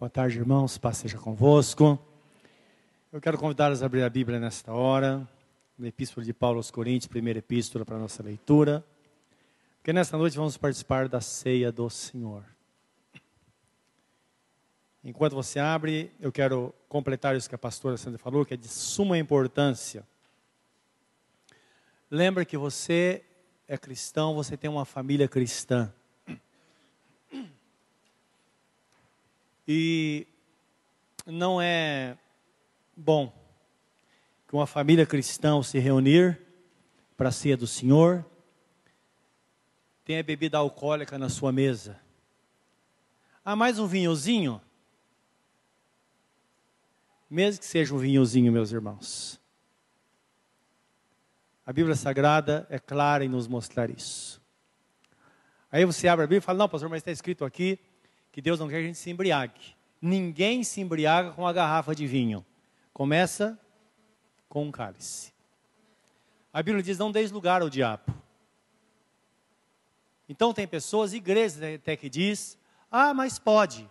Boa tarde, irmãos. Paz seja convosco. Eu quero convidá-los a abrir a Bíblia nesta hora, na Epístola de Paulo aos Coríntios, primeira epístola para a nossa leitura. Porque nesta noite vamos participar da ceia do Senhor. Enquanto você abre, eu quero completar isso que a pastora Sandra falou, que é de suma importância. Lembra que você é cristão, você tem uma família cristã. E não é bom que uma família cristã se reunir para a ceia do Senhor, tenha bebida alcoólica na sua mesa. Ah, mais um vinhozinho? Mesmo que seja um vinhozinho, meus irmãos. A Bíblia Sagrada é clara em nos mostrar isso. Aí você abre a Bíblia e fala: Não, pastor, mas está escrito aqui que Deus não quer que a gente se embriague. Ninguém se embriaga com a garrafa de vinho. Começa com um cálice. A Bíblia diz: não deis lugar ao diabo. Então tem pessoas, igrejas até que diz: ah, mas pode.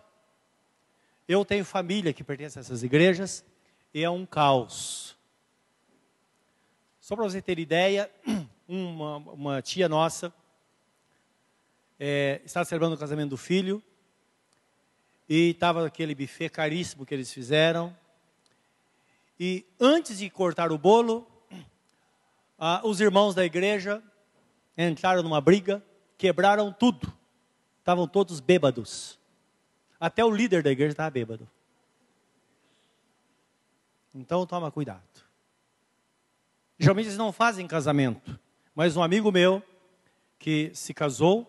Eu tenho família que pertence a essas igrejas e é um caos. Só para você ter ideia, uma, uma tia nossa é, celebrando o casamento do filho e estava aquele buffet caríssimo que eles fizeram. E antes de cortar o bolo, ah, os irmãos da igreja entraram numa briga, quebraram tudo. Estavam todos bêbados. Até o líder da igreja estava bêbado. Então toma cuidado. Geralmente eles não fazem casamento, mas um amigo meu que se casou,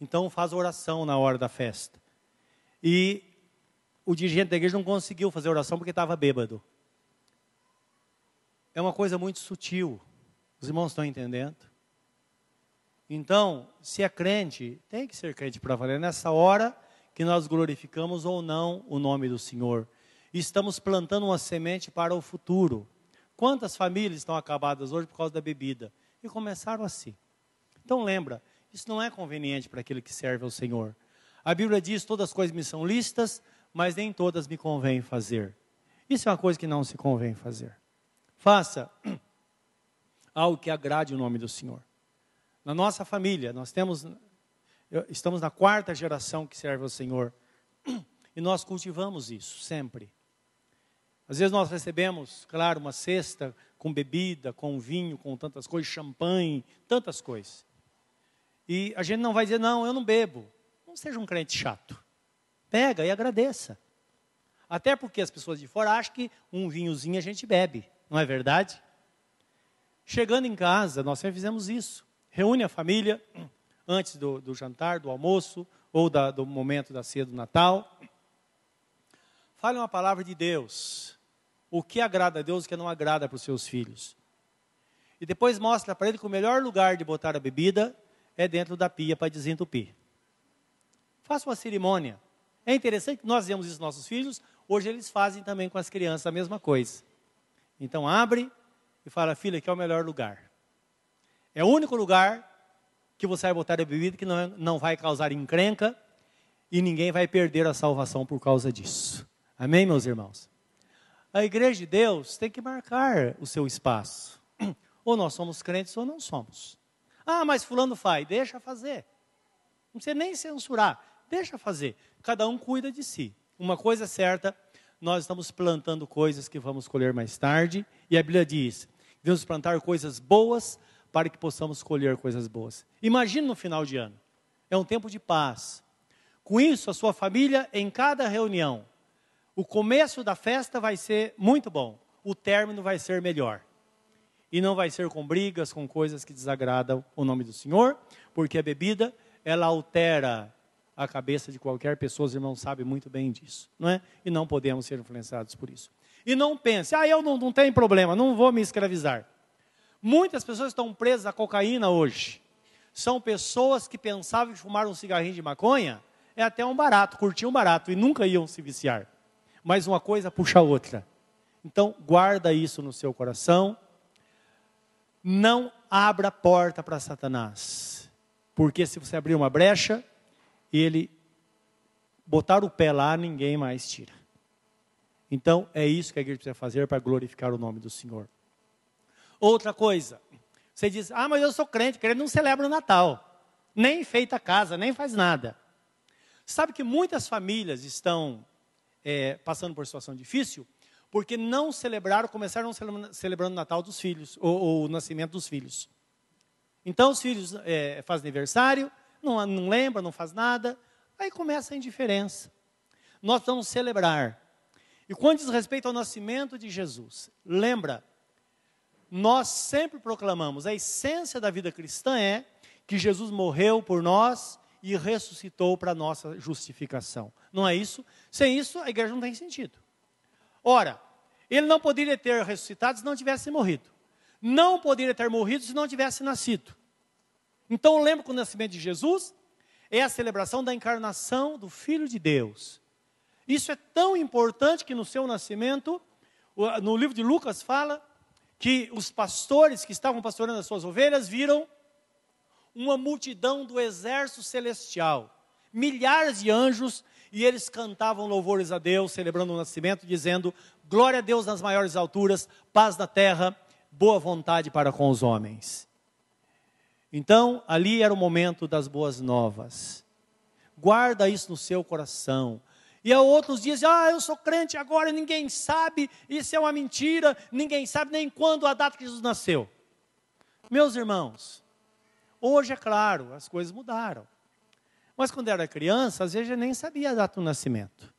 então faz oração na hora da festa. E o dirigente da igreja não conseguiu fazer oração porque estava bêbado. É uma coisa muito sutil. Os irmãos estão entendendo? Então, se é crente, tem que ser crente para valer. Nessa hora que nós glorificamos ou não o nome do Senhor. Estamos plantando uma semente para o futuro. Quantas famílias estão acabadas hoje por causa da bebida? E começaram assim. Então lembra, isso não é conveniente para aquele que serve ao Senhor. A Bíblia diz: todas as coisas me são listas, mas nem todas me convém fazer. Isso é uma coisa que não se convém fazer. Faça algo que agrade o nome do Senhor. Na nossa família, nós temos, estamos na quarta geração que serve ao Senhor. E nós cultivamos isso sempre. Às vezes nós recebemos, claro, uma cesta com bebida, com vinho, com tantas coisas, champanhe, tantas coisas. E a gente não vai dizer, não, eu não bebo. Não seja um crente chato. Pega e agradeça. Até porque as pessoas de fora acham que um vinhozinho a gente bebe, não é verdade? Chegando em casa, nós sempre fizemos isso. Reúne a família antes do, do jantar, do almoço ou da, do momento da ceia do Natal. Fale uma palavra de Deus. O que agrada a Deus e o que não agrada para os seus filhos. E depois mostra para ele que o melhor lugar de botar a bebida é dentro da pia para desentupir. Faça uma cerimônia. É interessante que nós vemos isso nos nossos filhos, hoje eles fazem também com as crianças a mesma coisa. Então abre e fala, filha, que é o melhor lugar. É o único lugar que você vai botar a bebida que não, é, não vai causar encrenca e ninguém vai perder a salvação por causa disso. Amém, meus irmãos? A igreja de Deus tem que marcar o seu espaço. Ou nós somos crentes ou não somos. Ah, mas fulano faz, deixa fazer. Não precisa nem censurar. Deixa fazer. Cada um cuida de si. Uma coisa é certa, nós estamos plantando coisas que vamos colher mais tarde. E a Bíblia diz: devemos plantar coisas boas para que possamos colher coisas boas. Imagine no final de ano. É um tempo de paz. Com isso, a sua família, em cada reunião, o começo da festa vai ser muito bom, o término vai ser melhor. E não vai ser com brigas, com coisas que desagradam o nome do Senhor, porque a bebida, ela altera a cabeça de qualquer pessoa, os irmãos sabem muito bem disso, não é? E não podemos ser influenciados por isso. E não pense, ah, eu não, não tenho problema, não vou me escravizar. Muitas pessoas estão presas à cocaína hoje. São pessoas que pensavam que fumar um cigarrinho de maconha é até um barato, curtir um barato e nunca iam se viciar. Mas uma coisa puxa a outra. Então, guarda isso no seu coração. Não abra porta para Satanás. Porque se você abrir uma brecha, ele botar o pé lá, ninguém mais tira. Então, é isso que a igreja precisa fazer para glorificar o nome do Senhor. Outra coisa, você diz, ah, mas eu sou crente, crente não celebra o Natal, nem feita casa, nem faz nada. Sabe que muitas famílias estão é, passando por situação difícil porque não celebraram, começaram celebrando o Natal dos filhos, ou, ou o nascimento dos filhos. Então os filhos é, fazem aniversário, não, não lembra, não faz nada, aí começa a indiferença. Nós vamos celebrar. E quando diz respeito ao nascimento de Jesus, lembra, nós sempre proclamamos, a essência da vida cristã é que Jesus morreu por nós e ressuscitou para nossa justificação. Não é isso? Sem isso, a igreja não tem sentido. Ora, ele não poderia ter ressuscitado se não tivesse morrido. Não poderia ter morrido se não tivesse nascido. Então, lembra que o nascimento de Jesus é a celebração da encarnação do Filho de Deus. Isso é tão importante que no seu nascimento, no livro de Lucas fala que os pastores que estavam pastorando as suas ovelhas viram uma multidão do exército celestial, milhares de anjos, e eles cantavam louvores a Deus, celebrando o nascimento, dizendo: Glória a Deus nas maiores alturas, paz na terra, boa vontade para com os homens. Então, ali era o momento das boas novas. Guarda isso no seu coração. E há outros dizem: Ah, eu sou crente agora, ninguém sabe, isso é uma mentira, ninguém sabe nem quando a data que Jesus nasceu. Meus irmãos, Hoje, é claro, as coisas mudaram. Mas quando era criança, às vezes eu nem sabia a data do nascimento.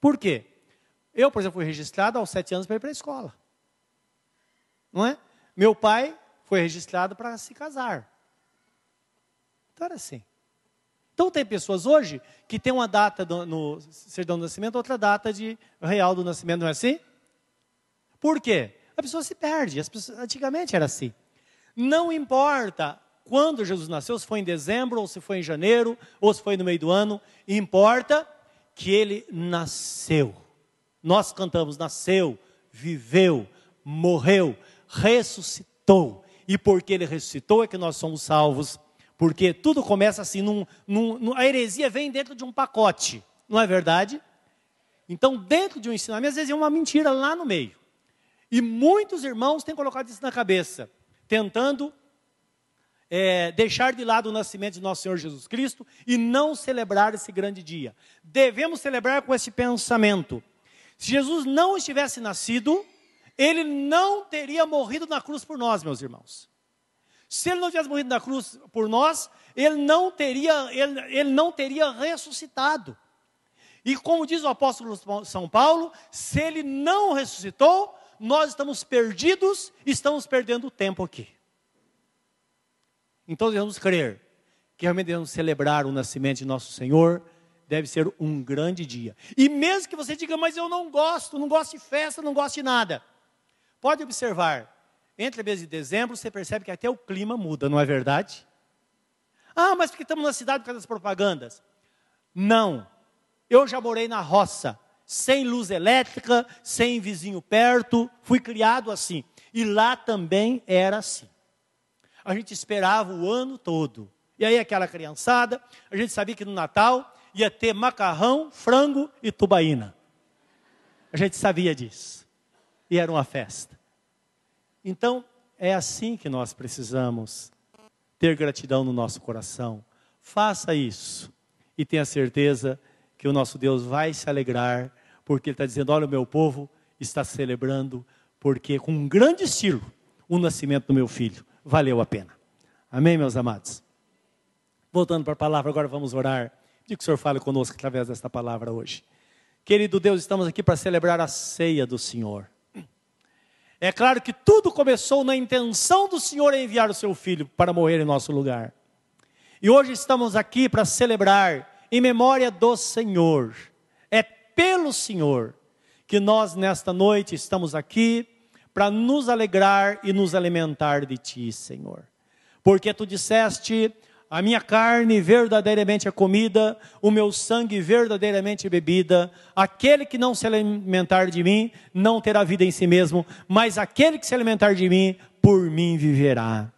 Por quê? Eu, por exemplo, fui registrado aos sete anos para ir para a escola. Não é? Meu pai foi registrado para se casar. Então era assim. Então tem pessoas hoje que tem uma data do, no certidão do nascimento, outra data de real do nascimento, não é assim? Por quê? A pessoa se perde. Pessoas, antigamente era assim. Não importa quando Jesus nasceu, se foi em dezembro, ou se foi em janeiro, ou se foi no meio do ano, importa que ele nasceu. Nós cantamos: nasceu, viveu, morreu, ressuscitou. E porque ele ressuscitou é que nós somos salvos. Porque tudo começa assim, num, num, a heresia vem dentro de um pacote, não é verdade? Então, dentro de um ensinamento, às vezes é uma mentira lá no meio. E muitos irmãos têm colocado isso na cabeça, tentando é, deixar de lado o nascimento de nosso Senhor Jesus Cristo e não celebrar esse grande dia. Devemos celebrar com esse pensamento. Se Jesus não estivesse nascido, ele não teria morrido na cruz por nós, meus irmãos. Se ele não tivesse morrido na cruz por nós, ele não teria, ele, ele não teria ressuscitado. E como diz o apóstolo São Paulo, se ele não ressuscitou, nós estamos perdidos, estamos perdendo tempo aqui. Então devemos crer que realmente devemos celebrar o nascimento de nosso Senhor, deve ser um grande dia. E mesmo que você diga, mas eu não gosto, não gosto de festa, não gosto de nada. Pode observar, entre mês de dezembro você percebe que até o clima muda, não é verdade? Ah, mas porque estamos na cidade por causa das propagandas. Não. Eu já morei na roça, sem luz elétrica, sem vizinho perto, fui criado assim. E lá também era assim a gente esperava o ano todo. E aí aquela criançada, a gente sabia que no Natal ia ter macarrão, frango e tubaína. A gente sabia disso. E era uma festa. Então, é assim que nós precisamos ter gratidão no nosso coração. Faça isso e tenha certeza que o nosso Deus vai se alegrar, porque Ele está dizendo: olha, o meu povo está celebrando, porque com um grande estilo, o nascimento do meu filho valeu a pena. Amém, meus amados? Voltando para a palavra, agora vamos orar. Pedir que o Senhor fale conosco através desta palavra hoje. Querido Deus, estamos aqui para celebrar a ceia do Senhor. É claro que tudo começou na intenção do Senhor enviar o seu filho para morrer em nosso lugar. E hoje estamos aqui para celebrar em memória do Senhor. É pelo Senhor que nós nesta noite estamos aqui para nos alegrar e nos alimentar de Ti, Senhor. Porque Tu disseste: a minha carne verdadeiramente é comida, o meu sangue verdadeiramente é bebida. Aquele que não se alimentar de mim não terá vida em si mesmo, mas aquele que se alimentar de mim, por mim viverá.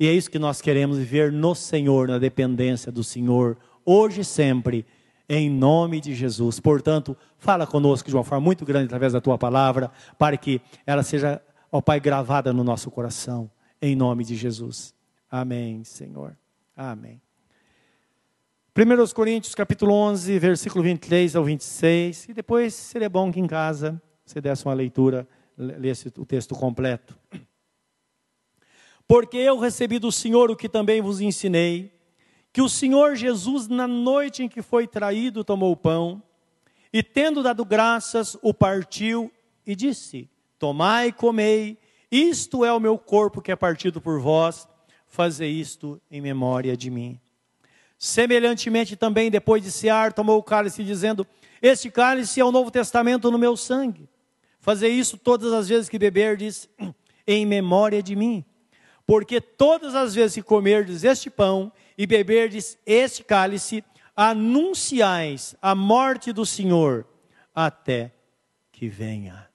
E é isso que nós queremos viver no Senhor, na dependência do Senhor, hoje e sempre, em nome de Jesus. Portanto, fala conosco de uma forma muito grande através da tua palavra, para que ela seja, ó Pai, gravada no nosso coração, em nome de Jesus. Amém, Senhor. Amém. 1 Coríntios capítulo 11, versículo 23 ao 26, e depois seria bom que em casa você desse uma leitura, lesse o texto completo. Porque eu recebi do Senhor o que também vos ensinei, que o Senhor Jesus, na noite em que foi traído, tomou o pão, e tendo dado graças, o partiu e disse: Tomai e comei, isto é o meu corpo que é partido por vós, fazei isto em memória de mim. Semelhantemente também, depois de cear, tomou o cálice, dizendo: Este cálice é o novo testamento no meu sangue. Fazer isso todas as vezes que beberdes, em memória de mim. Porque todas as vezes que comerdes este pão e beberdes este cálice, anunciais a morte do Senhor até que venha.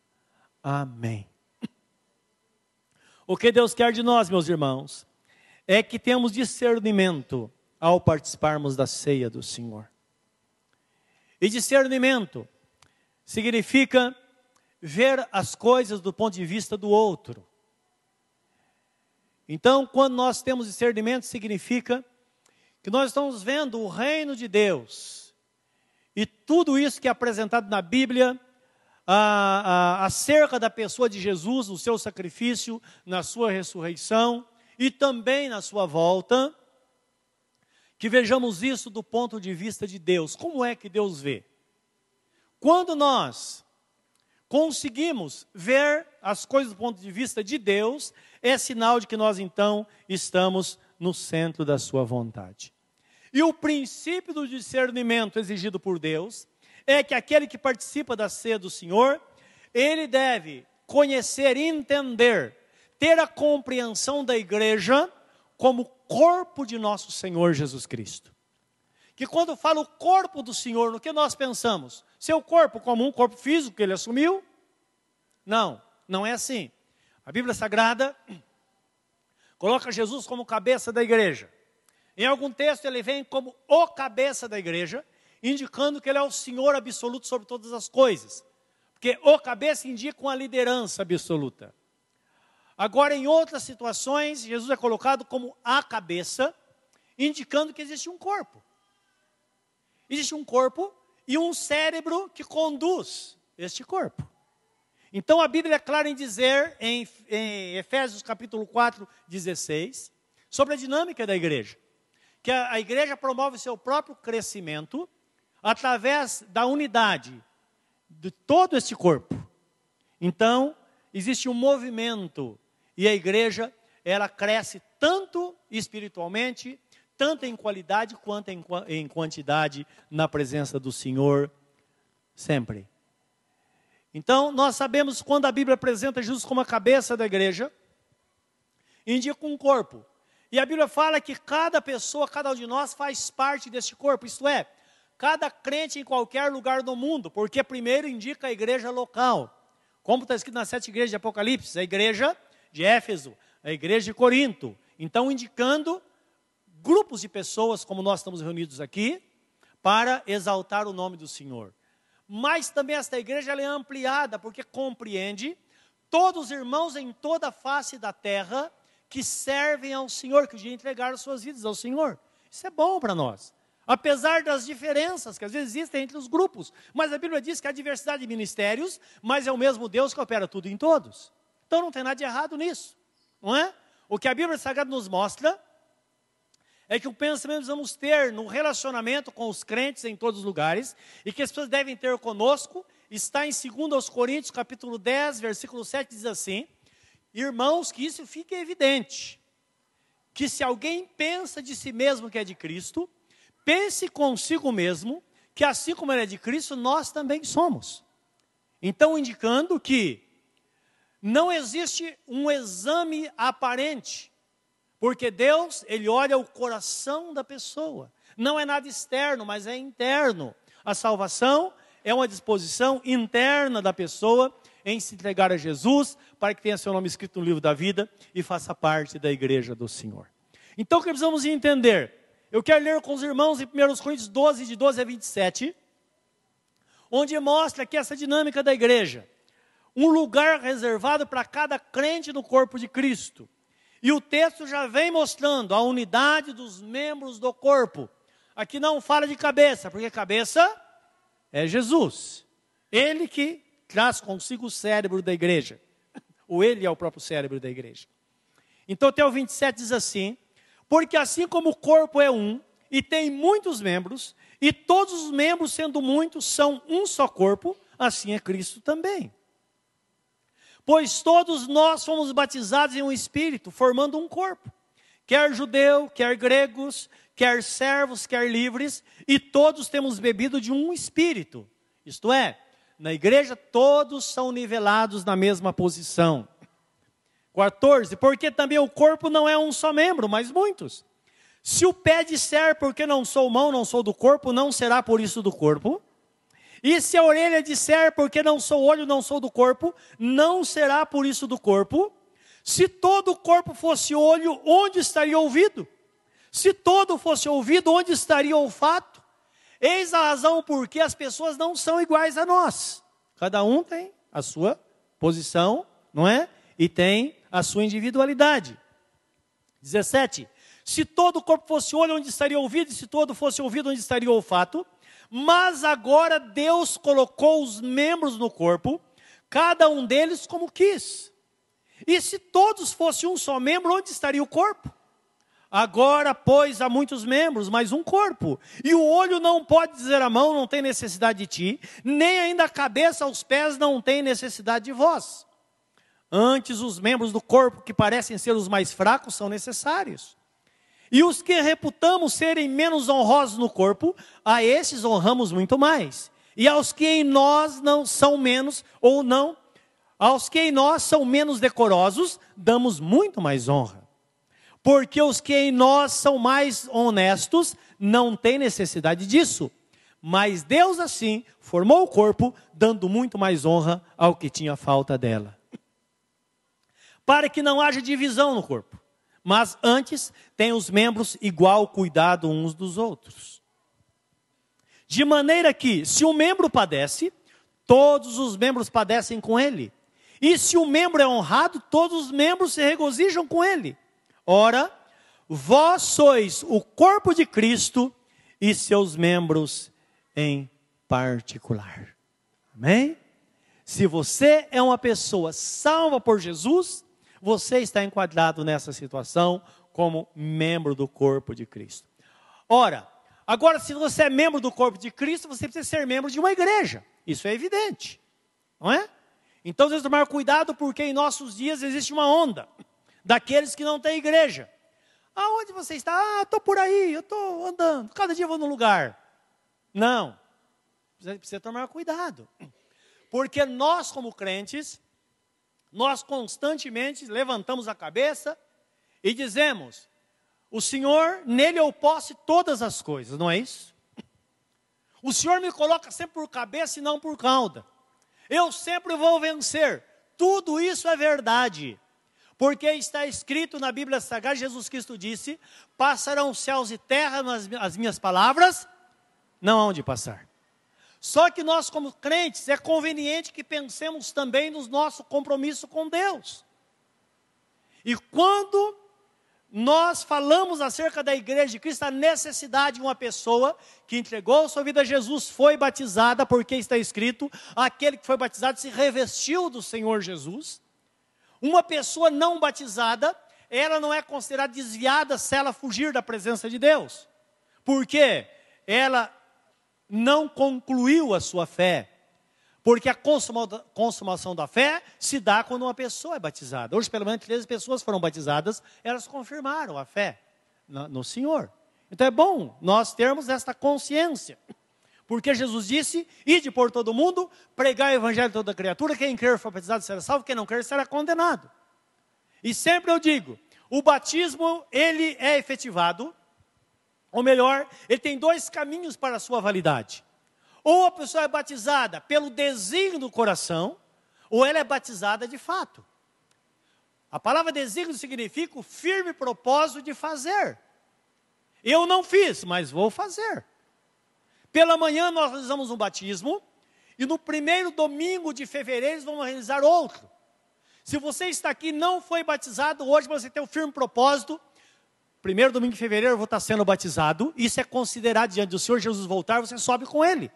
Amém. O que Deus quer de nós, meus irmãos, é que temos discernimento ao participarmos da ceia do Senhor. E discernimento significa ver as coisas do ponto de vista do outro. Então, quando nós temos discernimento, significa que nós estamos vendo o reino de Deus e tudo isso que é apresentado na Bíblia a, a, acerca da pessoa de Jesus, o seu sacrifício, na sua ressurreição e também na sua volta que vejamos isso do ponto de vista de Deus. Como é que Deus vê? Quando nós conseguimos ver as coisas do ponto de vista de Deus, é sinal de que nós então estamos no centro da sua vontade. E o princípio do discernimento exigido por Deus é que aquele que participa da ceia do Senhor, ele deve conhecer, entender, ter a compreensão da igreja como corpo de nosso Senhor Jesus Cristo. Que quando fala o corpo do Senhor, no que nós pensamos? Seu corpo como um corpo físico que ele assumiu? Não, não é assim. A Bíblia Sagrada coloca Jesus como cabeça da igreja. Em algum texto ele vem como o cabeça da igreja, indicando que ele é o Senhor absoluto sobre todas as coisas. Porque o cabeça indica uma liderança absoluta. Agora, em outras situações, Jesus é colocado como a cabeça, indicando que existe um corpo. Existe um corpo e um cérebro que conduz este corpo. Então a Bíblia é clara em dizer, em, em Efésios capítulo 4, 16, sobre a dinâmica da igreja. Que a, a igreja promove seu próprio crescimento através da unidade de todo este corpo. Então, existe um movimento e a igreja, ela cresce tanto espiritualmente, tanto em qualidade quanto em, em quantidade na presença do Senhor, sempre. Então, nós sabemos quando a Bíblia apresenta Jesus como a cabeça da igreja, indica um corpo. E a Bíblia fala que cada pessoa, cada um de nós faz parte deste corpo, isto é, cada crente em qualquer lugar do mundo, porque primeiro indica a igreja local. Como está escrito nas sete igrejas de Apocalipse, a igreja de Éfeso, a igreja de Corinto. Então, indicando grupos de pessoas, como nós estamos reunidos aqui, para exaltar o nome do Senhor. Mas também esta igreja é ampliada, porque compreende todos os irmãos em toda a face da terra que servem ao Senhor, que o dia entregaram suas vidas ao Senhor. Isso é bom para nós. Apesar das diferenças que às vezes existem entre os grupos, mas a Bíblia diz que há diversidade de ministérios, mas é o mesmo Deus que opera tudo em todos. Então não tem nada de errado nisso, não é? O que a Bíblia Sagrada nos mostra é que o pensamento que vamos ter no relacionamento com os crentes em todos os lugares e que as pessoas devem ter conosco está em 2 Coríntios, capítulo 10, versículo 7, diz assim: Irmãos, que isso fique evidente, que se alguém pensa de si mesmo que é de Cristo, pense consigo mesmo que assim como ele é de Cristo, nós também somos. Então, indicando que não existe um exame aparente, porque Deus, ele olha o coração da pessoa. Não é nada externo, mas é interno. A salvação é uma disposição interna da pessoa em se entregar a Jesus, para que tenha seu nome escrito no livro da vida e faça parte da igreja do Senhor. Então, o que precisamos entender Eu quero ler com os irmãos em 1 Coríntios 12, de 12 a 27, onde mostra aqui essa dinâmica da igreja. Um lugar reservado para cada crente no corpo de Cristo. E o texto já vem mostrando a unidade dos membros do corpo. Aqui não fala de cabeça, porque cabeça é Jesus. Ele que traz consigo o cérebro da igreja. Ou ele é o próprio cérebro da igreja. Então, até o 27 diz assim: porque assim como o corpo é um e tem muitos membros, e todos os membros, sendo muitos, são um só corpo, assim é Cristo também. Pois todos nós fomos batizados em um espírito, formando um corpo, quer judeu, quer gregos, quer servos, quer livres, e todos temos bebido de um espírito. Isto é, na igreja todos são nivelados na mesma posição. 14. Porque também o corpo não é um só membro, mas muitos. Se o pé disser, porque não sou mão, não sou do corpo, não será por isso do corpo. E se a orelha disser, porque não sou olho, não sou do corpo, não será por isso do corpo. Se todo o corpo fosse olho, onde estaria ouvido? Se todo fosse ouvido, onde estaria olfato? Eis a razão por que as pessoas não são iguais a nós. Cada um tem a sua posição, não é? E tem a sua individualidade. 17. Se todo o corpo fosse olho, onde estaria ouvido? E se todo fosse ouvido, onde estaria olfato? Mas agora Deus colocou os membros no corpo, cada um deles como quis. E se todos fossem um só membro, onde estaria o corpo? Agora, pois, há muitos membros, mas um corpo. E o olho não pode dizer a mão, não tem necessidade de ti, nem ainda a cabeça aos pés não tem necessidade de vós. Antes, os membros do corpo que parecem ser os mais fracos são necessários. E os que reputamos serem menos honrosos no corpo, a esses honramos muito mais. E aos que em nós não são menos ou não, aos que em nós são menos decorosos, damos muito mais honra. Porque os que em nós são mais honestos não têm necessidade disso. Mas Deus assim formou o corpo, dando muito mais honra ao que tinha falta dela para que não haja divisão no corpo, mas antes tem os membros igual cuidado uns dos outros. De maneira que, se um membro padece, todos os membros padecem com ele. E se o membro é honrado, todos os membros se regozijam com ele. Ora, vós sois o corpo de Cristo e seus membros em particular. Amém? Se você é uma pessoa salva por Jesus, você está enquadrado nessa situação como membro do corpo de Cristo. Ora, agora, se você é membro do corpo de Cristo, você precisa ser membro de uma igreja. Isso é evidente, não é? Então, que tomar cuidado, porque em nossos dias existe uma onda daqueles que não têm igreja. Aonde você está? Ah, estou por aí, eu estou andando, cada dia eu vou num lugar. Não, precisa tomar cuidado, porque nós, como crentes, nós constantemente levantamos a cabeça e dizemos: O Senhor, nele eu posso todas as coisas, não é isso? O Senhor me coloca sempre por cabeça e não por cauda. Eu sempre vou vencer. Tudo isso é verdade. Porque está escrito na Bíblia Sagrada, Jesus Cristo disse: Passarão céus e terra nas as minhas palavras, não hão de passar. Só que nós, como crentes, é conveniente que pensemos também no nosso compromisso com Deus. E quando nós falamos acerca da igreja de Cristo, a necessidade de uma pessoa que entregou sua vida a Jesus foi batizada, porque está escrito: aquele que foi batizado se revestiu do Senhor Jesus. Uma pessoa não batizada, ela não é considerada desviada se ela fugir da presença de Deus. Porque ela não concluiu a sua fé. Porque a consumação da fé se dá quando uma pessoa é batizada. Hoje, pelo menos, três pessoas foram batizadas, elas confirmaram a fé no Senhor. Então é bom nós termos esta consciência. Porque Jesus disse: ide por todo mundo, pregar o evangelho a toda criatura, quem crer for batizado será salvo, quem não crer será condenado. E sempre eu digo: o batismo ele é efetivado ou melhor, ele tem dois caminhos para a sua validade. Ou a pessoa é batizada pelo desígnio do coração, ou ela é batizada de fato. A palavra desígnio significa o firme propósito de fazer. Eu não fiz, mas vou fazer. Pela manhã nós realizamos um batismo e no primeiro domingo de fevereiro vamos realizar outro. Se você está aqui e não foi batizado, hoje você tem um firme propósito. Primeiro domingo de fevereiro eu vou estar sendo batizado. Isso é considerado diante do Senhor Jesus voltar, você sobe com Ele.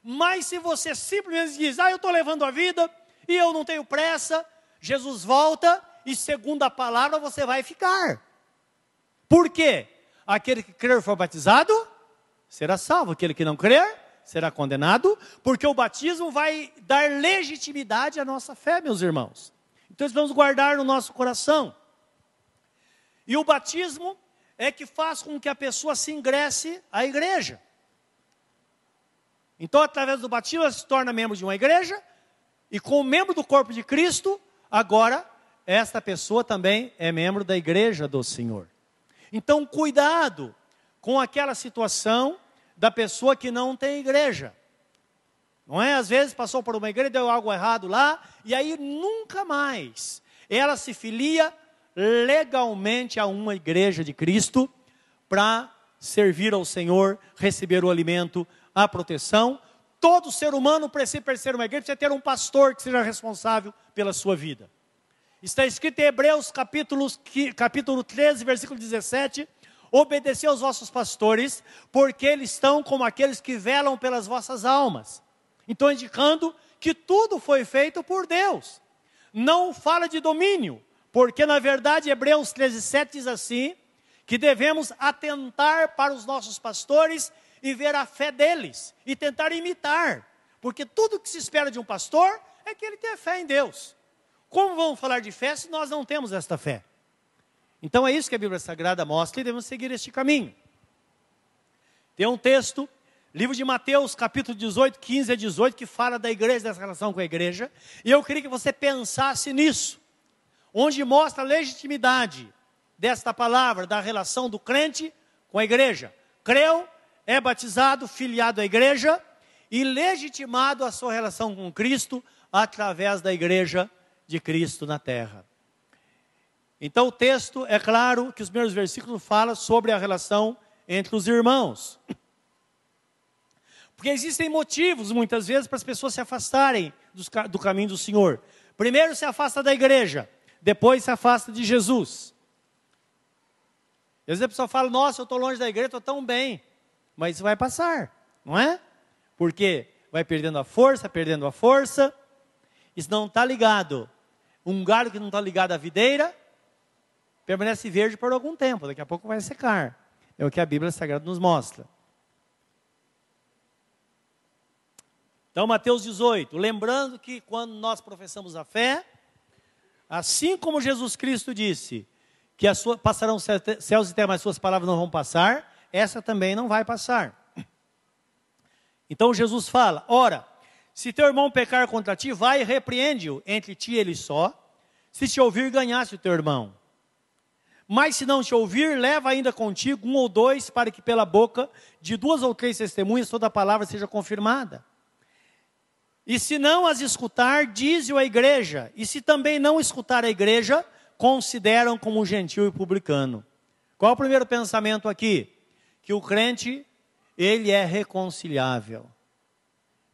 Mas se você simplesmente diz, ah, eu estou levando a vida e eu não tenho pressa, Jesus volta e segundo a palavra você vai ficar. Por quê? Aquele que crer for batizado será salvo, aquele que não crer será condenado, porque o batismo vai dar legitimidade à nossa fé, meus irmãos. Então, vamos guardar no nosso coração. E o batismo é que faz com que a pessoa se ingresse à igreja. Então, através do batismo, ela se torna membro de uma igreja, e como membro do corpo de Cristo, agora, esta pessoa também é membro da igreja do Senhor. Então, cuidado com aquela situação da pessoa que não tem igreja. Não é? Às vezes passou por uma igreja, deu algo errado lá, e aí nunca mais ela se filia legalmente a uma igreja de Cristo para servir ao Senhor, receber o alimento, a proteção. Todo ser humano precisa ser uma igreja, precisa ter um pastor que seja responsável pela sua vida. Está escrito em Hebreus capítulos, capítulo 13, versículo 17: Obedecei aos vossos pastores, porque eles estão como aqueles que velam pelas vossas almas. Então, indicando que tudo foi feito por Deus. Não fala de domínio, porque na verdade Hebreus 13,7 diz assim: que devemos atentar para os nossos pastores e ver a fé deles e tentar imitar, porque tudo que se espera de um pastor é que ele tenha fé em Deus. Como vamos falar de fé se nós não temos esta fé? Então é isso que a Bíblia Sagrada mostra e devemos seguir este caminho. Tem um texto Livro de Mateus, capítulo 18, 15 a 18, que fala da igreja, dessa relação com a igreja. E eu queria que você pensasse nisso, onde mostra a legitimidade desta palavra, da relação do crente com a igreja. Creu, é batizado, filiado à igreja e legitimado a sua relação com Cristo através da igreja de Cristo na terra. Então o texto é claro que os primeiros versículos falam sobre a relação entre os irmãos. Porque existem motivos, muitas vezes, para as pessoas se afastarem do, caminho do Senhor. Primeiro se afasta da igreja, depois se afasta de Jesus. Às vezes a pessoa fala, nossa, eu estou longe da igreja, estou tão bem. Mas isso vai passar, não é? Porque vai perdendo a força, perdendo a força. Isso não está ligado. Um galho que não está ligado à videira, permanece verde por algum tempo, daqui a pouco vai secar. É o que a Bíblia Sagrada nos mostra. Então, Mateus 18, lembrando que quando nós professamos a fé, assim como Jesus Cristo disse que sua, passarão céus e terra, mas suas palavras não vão passar, essa também não vai passar. Então Jesus fala: Ora, se teu irmão pecar contra ti, vai e repreende-o entre ti e ele só. Se te ouvir, ganhaste o teu irmão. Mas se não te ouvir, leva ainda contigo um ou dois, para que pela boca de duas ou três testemunhas toda a palavra seja confirmada. E se não as escutar, diz-o a igreja. E se também não escutar a igreja, consideram como gentil e publicano. Qual é o primeiro pensamento aqui? Que o crente, ele é reconciliável.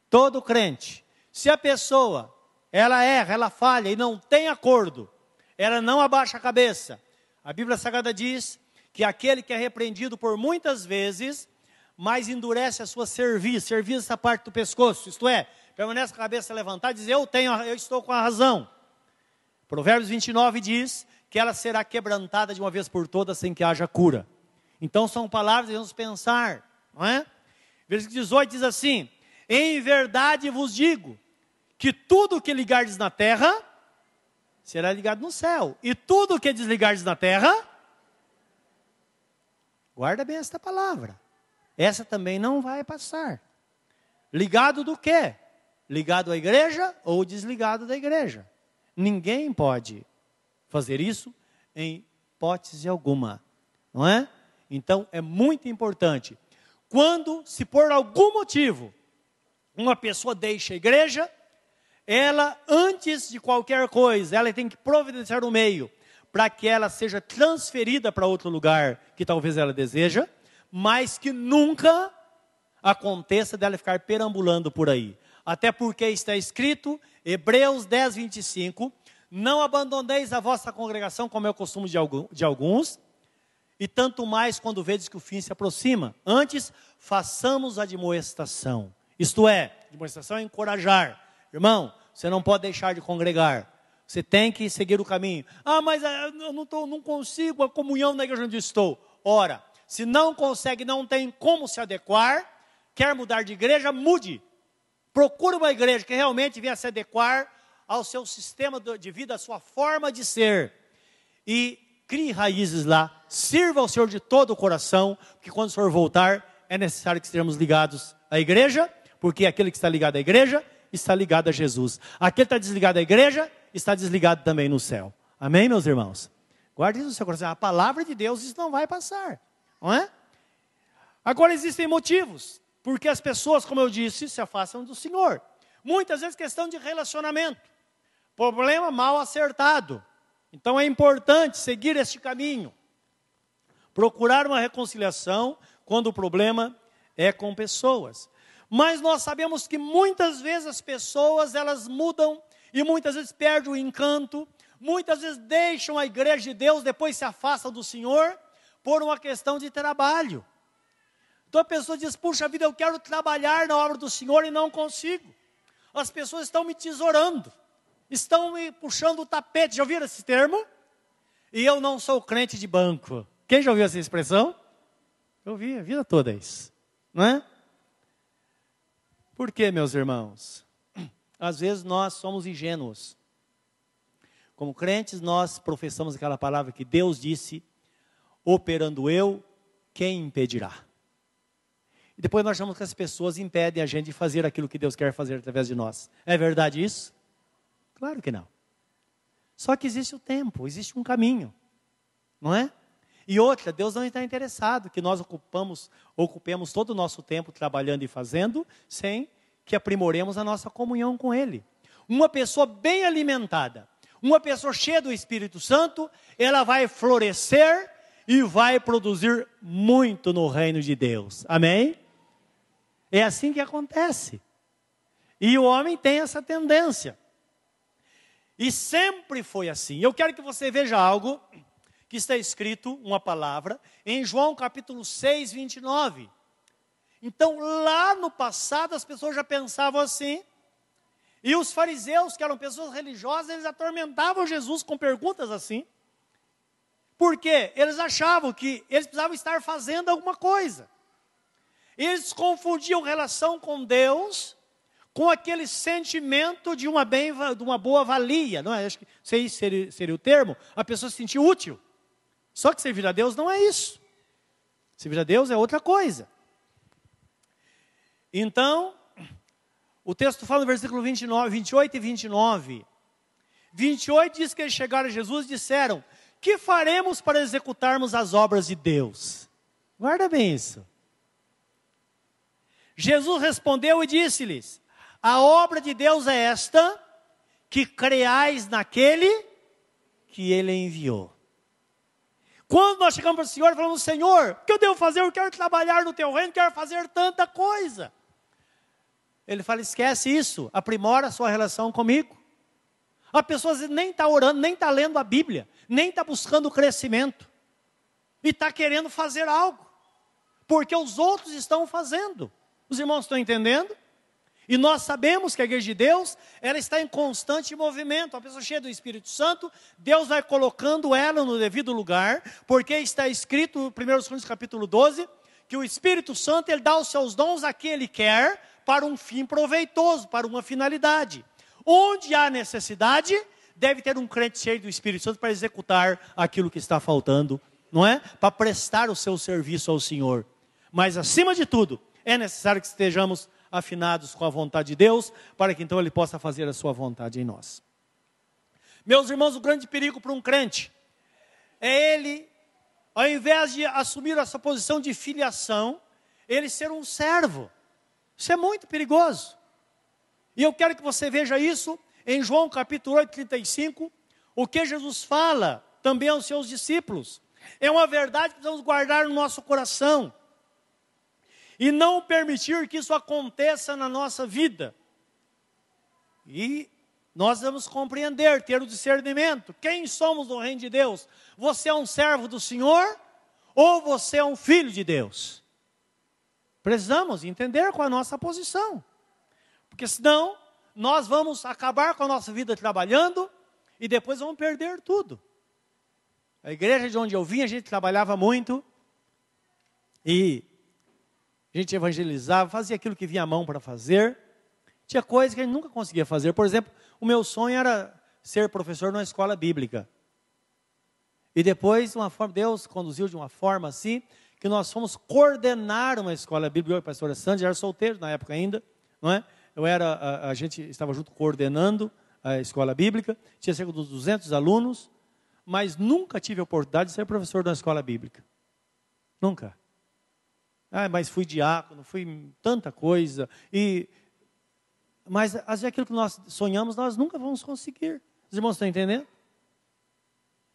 Todo crente. Se a pessoa, ela erra, ela falha e não tem acordo, ela não abaixa a cabeça. A Bíblia Sagrada diz que aquele que é repreendido por muitas vezes, mais endurece a sua cerviz, cerviz essa parte do pescoço, isto é, permanece com a cabeça levantada e diz: Eu tenho, eu estou com a razão. Provérbios 29 diz que ela será quebrantada de uma vez por todas sem que haja cura. Então são palavras que devemos pensar, não é? Versículo 18 diz assim: Em verdade vos digo que tudo o que ligardes na terra será ligado no céu, e tudo o que desligardes na terra, guarda bem esta palavra. Essa também não vai passar. Ligado do quê? Ligado à igreja ou desligado da igreja. Ninguém pode fazer isso em hipótese alguma, não é? Então é muito importante. Quando, se por algum motivo, uma pessoa deixa a igreja, ela, antes de qualquer coisa, ela tem que providenciar um meio para que ela seja transferida para outro lugar que talvez ela deseja, mas que nunca aconteça dela ficar perambulando por aí. Até porque está escrito, Hebreus 10, 25, não abandoneis a vossa congregação, como é o costume de alguns, e tanto mais quando vedes que o fim se aproxima. Antes, façamos a admoestação. Isto é, admoestação é encorajar. Irmão, você não pode deixar de congregar. Você tem que seguir o caminho. Ah, mas eh, eu não, tô, não consigo a comunhão na igreja onde estou. Ora, se não consegue, não tem como se adequar, quer mudar de igreja, mude. Procure uma igreja que realmente venha se adequar ao seu sistema de vida, à sua forma de ser. E crie raízes lá. Sirva ao Senhor de todo o coração, porque quando o Senhor voltar, é necessário que estejamos ligados à igreja, porque aquele que está ligado à igreja está ligado a Jesus. Aquele que está desligado à igreja está desligado também no céu. Amém, meus irmãos? Guarde isso no seu coração. A palavra de Deus, isso não vai passar. Não é? Agora existem motivos, porque as pessoas, como eu disse, se afastam do Senhor. Muitas vezes questão de relacionamento. Problema mal acertado. Então é importante seguir este caminho. Procurar uma reconciliação quando o problema é com pessoas. Mas nós sabemos que muitas vezes as pessoas elas mudam e muitas vezes perdem o encanto, muitas vezes deixam a igreja de Deus, depois se afastam do Senhor por uma questão de trabalho. Então a pessoa diz: Puxa vida, eu quero trabalhar na obra do Senhor e não consigo. As pessoas estão me tesourando, estão me puxando o tapete. Já ouviram esse termo? E eu não sou crente de banco. Quem já ouviu essa expressão? Eu ouvi a vida toda isso, não é? Por quê, meus irmãos? Às vezes nós somos ingênuos. Como crentes, nós professamos aquela palavra que Deus disse: operando eu, quem impedirá? E depois nós achamos que as pessoas impedem a gente de fazer aquilo que Deus quer fazer através de nós. É verdade isso? Claro que não. Só que existe o tempo, existe um caminho, não é? E outra, Deus não está interessado que nós ocupamos, ocupemos todo o nosso tempo trabalhando e fazendo, sem que aprimoremos a nossa comunhão com Ele. Uma pessoa bem alimentada, uma pessoa cheia do Espírito Santo, ela vai florescer e vai produzir muito no reino de Deus. Amém? É assim que acontece. E o homem tem essa tendência. E sempre foi assim. Eu quero que você veja algo que está escrito, uma palavra, em João capítulo 6, 29. Então, lá no passado, as pessoas já pensavam assim. E os fariseus, que eram pessoas religiosas, eles atormentavam Jesus com perguntas assim. Porque eles achavam que eles precisavam estar fazendo alguma coisa. Eles confundiam relação com Deus com aquele sentimento de uma, bem, de uma boa valia. Não é? Acho que sei seria, seria o termo. A pessoa se sentir útil. Só que servir a Deus não é isso. Servir a Deus é outra coisa. Então, o texto fala no versículo 29, 28 e 29. 28 diz que eles chegaram a Jesus e disseram: Que faremos para executarmos as obras de Deus? Guarda bem isso. Jesus respondeu e disse-lhes: A obra de Deus é esta, que creais naquele que ele enviou. Quando nós chegamos para o Senhor e falamos, Senhor, o que eu devo fazer? Eu quero trabalhar no teu reino, quero fazer tanta coisa. Ele fala, esquece isso, aprimora a sua relação comigo. A pessoa nem está orando, nem está lendo a Bíblia, nem está buscando crescimento. E está querendo fazer algo. Porque os outros estão fazendo. Os irmãos estão entendendo? E nós sabemos que a igreja de Deus, ela está em constante movimento. A pessoa cheia do Espírito Santo, Deus vai colocando ela no devido lugar, porque está escrito no 1 Coríntios capítulo 12, que o Espírito Santo, ele dá os seus dons a quem ele quer, para um fim proveitoso, para uma finalidade. Onde há necessidade, deve ter um crente cheio do Espírito Santo para executar aquilo que está faltando, não é? Para prestar o seu serviço ao Senhor. Mas acima de tudo, é necessário que estejamos afinados com a vontade de Deus, para que então Ele possa fazer a sua vontade em nós. Meus irmãos, o grande perigo para um crente é ele, ao invés de assumir essa posição de filiação, ele ser um servo. Isso é muito perigoso. E eu quero que você veja isso em João capítulo 8, 35, o que Jesus fala também aos seus discípulos. É uma verdade que precisamos guardar no nosso coração. E não permitir que isso aconteça na nossa vida. E nós vamos compreender, ter o discernimento. Quem somos no reino de Deus? Você é um servo do Senhor ou você é um filho de Deus? Precisamos entender qual é a nossa posição. Porque senão nós vamos acabar com a nossa vida trabalhando e depois vamos perder tudo. A igreja de onde eu vim, a gente trabalhava muito e a gente evangelizava, fazia aquilo que vinha à mão para fazer. Tinha coisas que a gente nunca conseguia fazer. Por exemplo, o meu sonho era ser professor numa escola bíblica. E depois, uma forma, Deus conduziu de uma forma assim, que nós fomos coordenar uma escola bíblica. Eu e a pastora Sandy, era solteiro na época ainda, não é? Eu era, a, a gente estava junto coordenando a escola bíblica, tinha cerca de 200 alunos, mas nunca tive a oportunidade de ser professor de uma escola bíblica. Nunca. Ah, mas fui diácono, fui tanta coisa. E, mas às vezes aquilo que nós sonhamos, nós nunca vamos conseguir. Os irmãos estão entendendo?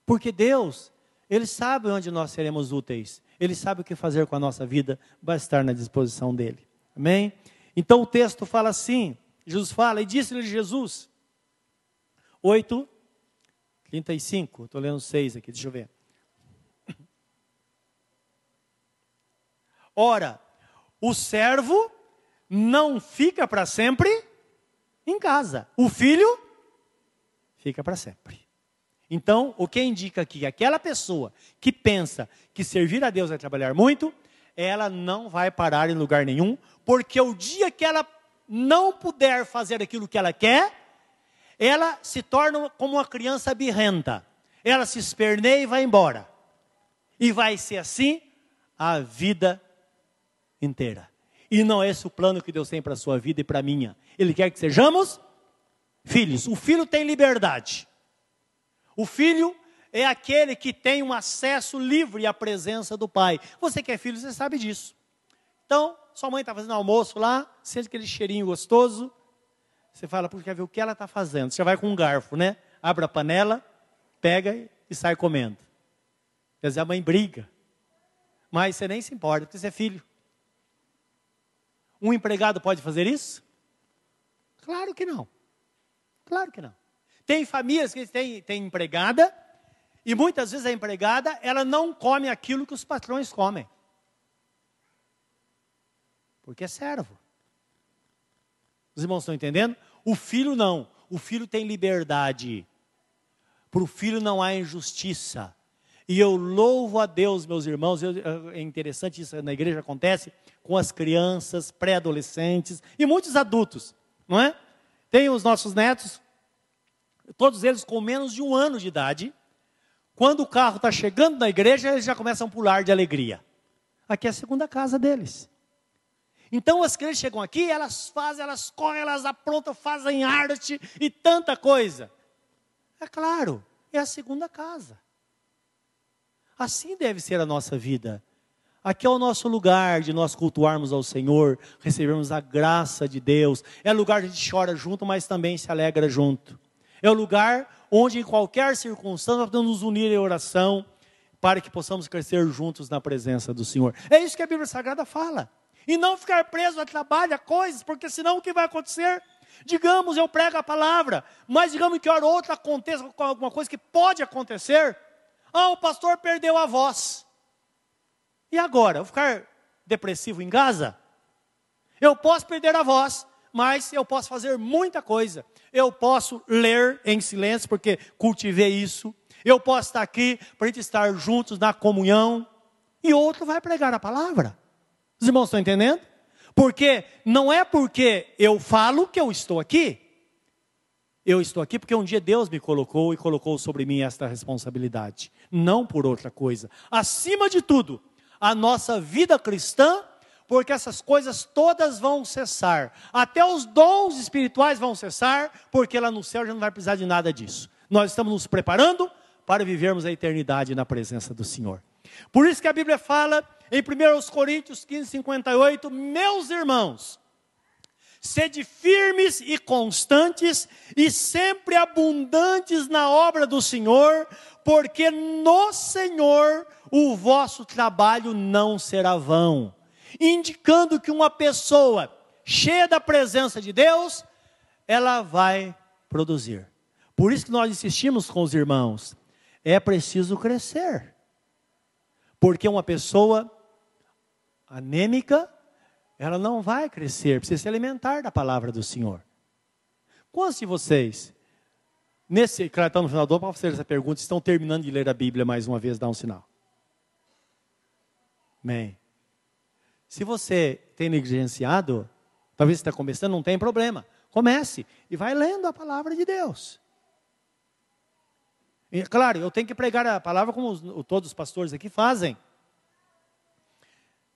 Porque Deus, Ele sabe onde nós seremos úteis. Ele sabe o que fazer com a nossa vida, vai estar na disposição dEle. Amém? Então o texto fala assim, Jesus fala, e disse-lhe Jesus, 8, 35, estou lendo 6 aqui, deixa eu ver. Ora, o servo não fica para sempre em casa, o filho fica para sempre. Então, o que indica aqui? Aquela pessoa que pensa que servir a Deus é trabalhar muito, ela não vai parar em lugar nenhum, porque o dia que ela não puder fazer aquilo que ela quer, ela se torna como uma criança birrenta. Ela se esperneia e vai embora. E vai ser assim a vida inteira. E não é esse o plano que Deus tem para a sua vida e para a minha. Ele quer que sejamos filhos. O filho tem liberdade. O filho é aquele que tem um acesso livre à presença do pai. Você que é filho, você sabe disso. Então, sua mãe está fazendo almoço lá, sente aquele cheirinho gostoso. Você fala, porque quer ver o que ela está fazendo. Você vai com um garfo, né? Abre a panela, pega e sai comendo. Quer dizer, a mãe briga. Mas você nem se importa, porque você é filho. Um empregado pode fazer isso? Claro que não. Claro que não. Tem famílias que têm, têm empregada, e muitas vezes a empregada, ela não come aquilo que os patrões comem. Porque é servo. Os irmãos estão entendendo? O filho não. O filho tem liberdade. Para o filho não há injustiça. E eu louvo a Deus, meus irmãos, é interessante isso na igreja acontece com as crianças, pré-adolescentes e muitos adultos, não é? Tem os nossos netos, todos eles com menos de um ano de idade. Quando o carro está chegando na igreja, eles já começam a pular de alegria. Aqui é a segunda casa deles. Então as crianças chegam aqui, elas fazem, elas correm, elas aprontam, fazem arte e tanta coisa. É claro, é a segunda casa. Assim deve ser a nossa vida. Aqui é o nosso lugar de nós cultuarmos ao Senhor, recebermos a graça de Deus. É lugar que a gente chora junto, mas também se alegra junto. É o lugar onde, em qualquer circunstância, nós podemos nos unir em oração para que possamos crescer juntos na presença do Senhor. É isso que a Bíblia Sagrada fala. E não ficar preso a trabalho, a coisas, porque senão o que vai acontecer? Digamos, eu prego a palavra, mas digamos que hora ou outra aconteça alguma coisa que pode acontecer. Ah, o pastor perdeu a voz. E agora? Eu vou ficar depressivo em casa? Eu posso perder a voz, mas eu posso fazer muita coisa. Eu posso ler em silêncio, porque cultivei isso. Eu posso estar aqui para a gente estar juntos na comunhão. E outro vai pregar a palavra. Os irmãos estão entendendo? Porque não é porque eu falo que eu estou aqui. Eu estou aqui porque um dia Deus me colocou e colocou sobre mim esta responsabilidade. Não por outra coisa. Acima de tudo, a nossa vida cristã porque essas coisas todas vão cessar. Até os dons espirituais vão cessar, porque lá no céu já não vai precisar de nada disso. Nós estamos nos preparando para vivermos a eternidade na presença do Senhor. Por isso que a Bíblia fala em 1 Coríntios 15, 58, meus irmãos, sede firmes e constantes e sempre abundantes na obra do Senhor, porque no Senhor o vosso trabalho não será vão. indicando que uma pessoa cheia da presença de Deus, ela vai produzir. Por isso que nós insistimos com os irmãos, é preciso crescer. Porque uma pessoa anêmica, ela não vai crescer, precisa se alimentar da palavra do Senhor. Quantos de vocês, nesse, claro, está no final do para fazer essa pergunta, estão terminando de ler a Bíblia mais uma vez, dá um sinal. Amém. Se você tem negligenciado, talvez você está começando, não tem problema. Comece e vai lendo a palavra de Deus. E, claro, eu tenho que pregar a palavra como os, todos os pastores aqui fazem.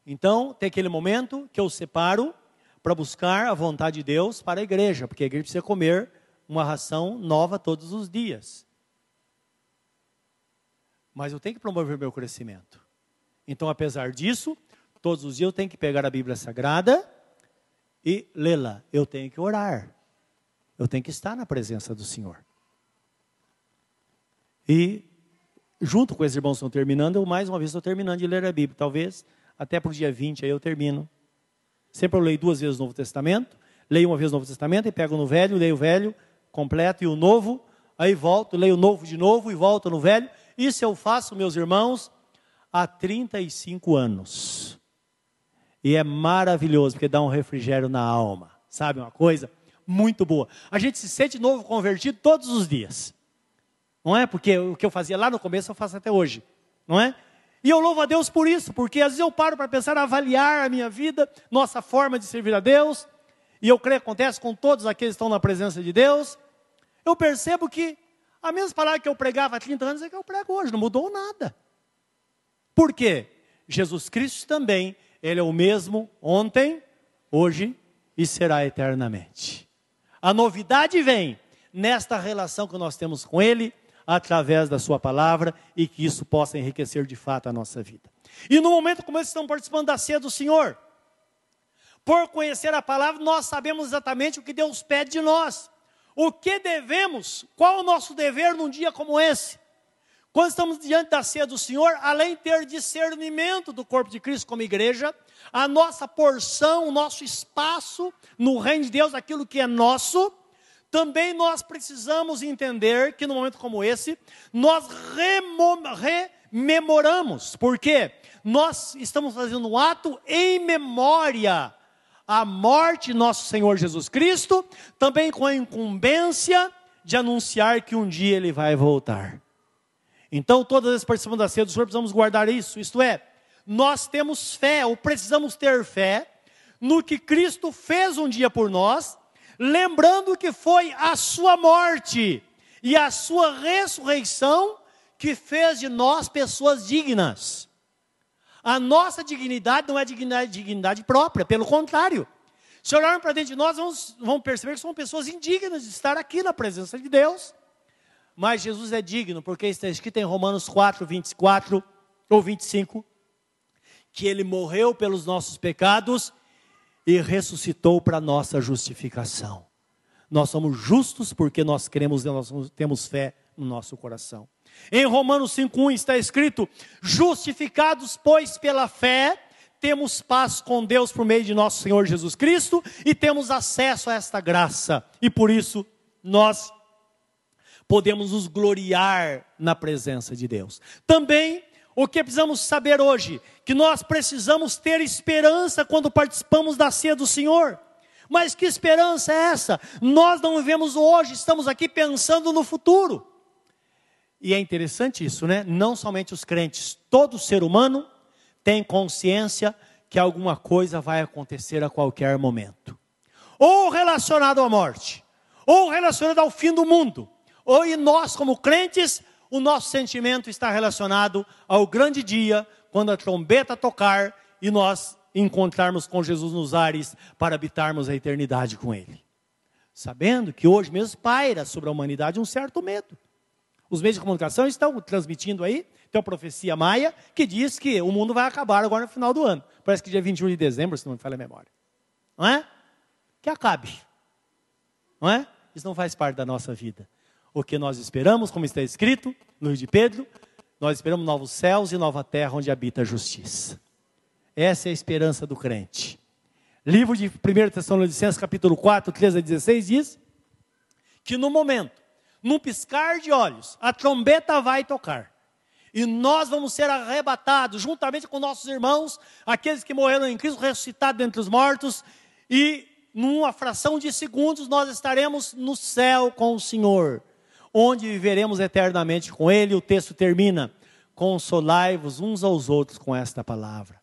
Então, tem aquele momento que eu separo para buscar a vontade de Deus para a igreja, porque a igreja precisa comer uma ração nova todos os dias. Mas eu tenho que promover meu crescimento. Então, apesar disso, todos os dias eu tenho que pegar a Bíblia Sagrada e lê-la. Eu tenho que orar. Eu tenho que estar na presença do Senhor. E, junto com esses irmãos que estão terminando, eu mais uma vez estou terminando de ler a Bíblia. Talvez até para o dia 20 aí eu termino. Sempre eu leio duas vezes o Novo Testamento, leio uma vez o Novo Testamento e pego no velho, leio o velho completo e o novo, aí volto, leio o novo de novo e volto no velho. Isso eu faço, meus irmãos, há 35 anos. E é maravilhoso, porque dá um refrigério na alma. Sabe uma coisa? Muito boa. A gente se sente novo convertido todos os dias. Não é? Porque o que eu fazia lá no começo eu faço até hoje. Não é? E eu louvo a Deus por isso, porque às vezes eu paro para pensar, avaliar a minha vida, nossa forma de servir a Deus, e eu creio que acontece com todos aqueles que estão na presença de Deus. Eu percebo que a mesma palavra que eu pregava há 30 anos é que eu prego hoje, não mudou nada. Por quê? Jesus Cristo também, Ele é o mesmo ontem, hoje e será eternamente. A novidade vem nesta relação que nós temos com Ele, através da Sua palavra e que isso possa enriquecer de fato a nossa vida. E no momento como esse, estamos participando da ceia do Senhor. Por conhecer a palavra, nós sabemos exatamente o que Deus pede de nós. O que devemos, qual o nosso dever num dia como esse? Quando estamos diante da ceia do Senhor, além de ter discernimento do corpo de Cristo como igreja, a nossa porção, o nosso espaço no reino de Deus, aquilo que é nosso, também nós precisamos entender que no momento como esse, nós rememoramos, porque nós estamos fazendo um ato em memória à morte de nosso Senhor Jesus Cristo, também com a incumbência de anunciar que um dia ele vai voltar. Então, todas as participantes da ceia do Senhor precisamos guardar isso, isto é, nós temos fé, ou precisamos ter fé, no que Cristo fez um dia por nós, lembrando que foi a sua morte e a sua ressurreição que fez de nós pessoas dignas. A nossa dignidade não é dignidade, dignidade própria, pelo contrário. Se olharmos para dentro de nós, vamos, vamos perceber que somos pessoas indignas de estar aqui na presença de Deus. Mas Jesus é digno, porque está escrito em Romanos 4, 24 ou 25, que ele morreu pelos nossos pecados e ressuscitou para nossa justificação. Nós somos justos porque nós cremos, nós temos fé no nosso coração. Em Romanos 5:1 está escrito: "Justificados, pois, pela fé, temos paz com Deus por meio de nosso Senhor Jesus Cristo e temos acesso a esta graça. E por isso nós podemos nos gloriar na presença de Deus. Também o que precisamos saber hoje? Que nós precisamos ter esperança quando participamos da ceia do Senhor. Mas que esperança é essa? Nós não vivemos hoje, estamos aqui pensando no futuro. E é interessante isso, né? Não somente os crentes, todo ser humano tem consciência que alguma coisa vai acontecer a qualquer momento. Ou relacionado à morte, ou relacionado ao fim do mundo. Ou e nós, como crentes, o nosso sentimento está relacionado ao grande dia, quando a trombeta tocar e nós encontrarmos com Jesus nos ares para habitarmos a eternidade com Ele. Sabendo que hoje mesmo paira sobre a humanidade um certo medo. Os meios de comunicação estão transmitindo aí, tem uma profecia maia que diz que o mundo vai acabar agora no final do ano. Parece que dia 21 de dezembro, se não me falha a memória. Não é? Que acabe. Não é? Isso não faz parte da nossa vida. O que nós esperamos, como está escrito no livro de Pedro, nós esperamos novos céus e nova terra onde habita a justiça. Essa é a esperança do crente. Livro de 1 Tessalonicenses, capítulo 4, 13 a 16, diz que no momento, num piscar de olhos, a trombeta vai tocar. E nós vamos ser arrebatados, juntamente com nossos irmãos, aqueles que morreram em Cristo, ressuscitados entre os mortos, e numa fração de segundos nós estaremos no céu com o Senhor, onde viveremos eternamente com Ele. O texto termina: Consolai-vos uns aos outros com esta palavra.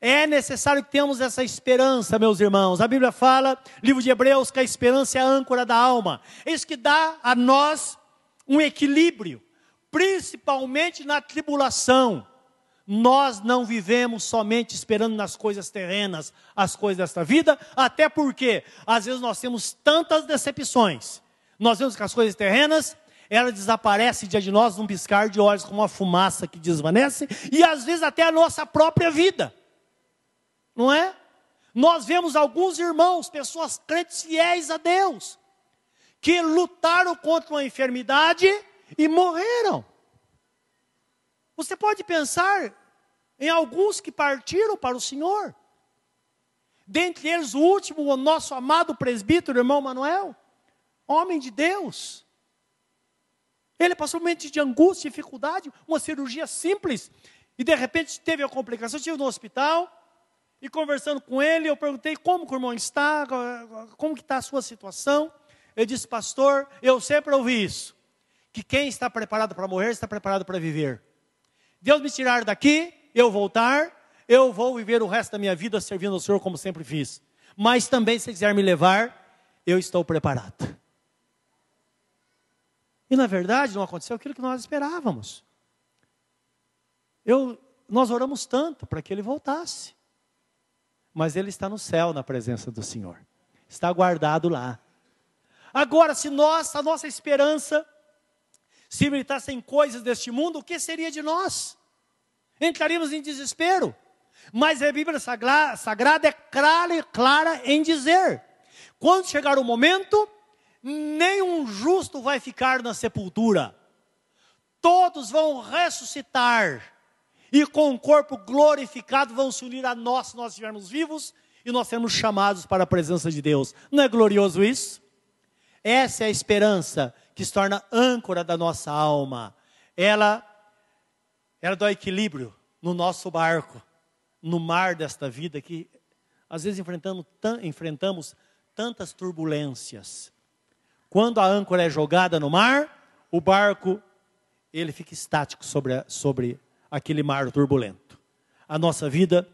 É necessário que tenhamos essa esperança, meus irmãos. A Bíblia fala, livro de Hebreus, que a esperança é a âncora da alma. É isso que dá a nós um equilíbrio, principalmente na tribulação. Nós não vivemos somente esperando nas coisas terrenas, as coisas desta vida, até porque às vezes nós temos tantas decepções. Nós vemos que as coisas terrenas ela desaparece diante de nós num piscar de olhos, como uma fumaça que desvanece, e às vezes até a nossa própria vida não é? Nós vemos alguns irmãos, pessoas crentes fiéis a Deus, que lutaram contra uma enfermidade e morreram. Você pode pensar em alguns que partiram para o Senhor. Dentre eles, o último, o nosso amado presbítero, irmão Manuel, homem de Deus. Ele passou um momento de angústia, dificuldade, uma cirurgia simples, e de repente teve a complicação, estive no hospital, e conversando com ele, eu perguntei como o irmão está, como que está a sua situação. Ele disse, pastor, eu sempre ouvi isso, que quem está preparado para morrer, está preparado para viver. Deus me tirar daqui, eu voltar, eu vou viver o resto da minha vida servindo ao Senhor como sempre fiz. Mas também, se quiser me levar, eu estou preparado. E na verdade não aconteceu aquilo que nós esperávamos. Eu, nós oramos tanto para que ele voltasse mas ele está no céu na presença do Senhor. Está guardado lá. Agora, se nós, a nossa esperança se militasse em coisas deste mundo, o que seria de nós? Entraríamos em desespero. Mas a Bíblia Sagrada é clara, clara em dizer: quando chegar o momento, nenhum justo vai ficar na sepultura, todos vão ressuscitar e com o corpo glorificado vão se unir a nós se nós estivermos vivos e nós seremos chamados para a presença de Deus. Não é glorioso isso? Essa é a esperança que se torna âncora da nossa alma. Ela, ela dá equilíbrio no nosso barco, no mar desta vida que às vezes enfrentamos tantas turbulências. Quando a âncora é jogada no mar, o barco ele fica estático sobre, a, sobre aquele mar turbulento. A nossa vida,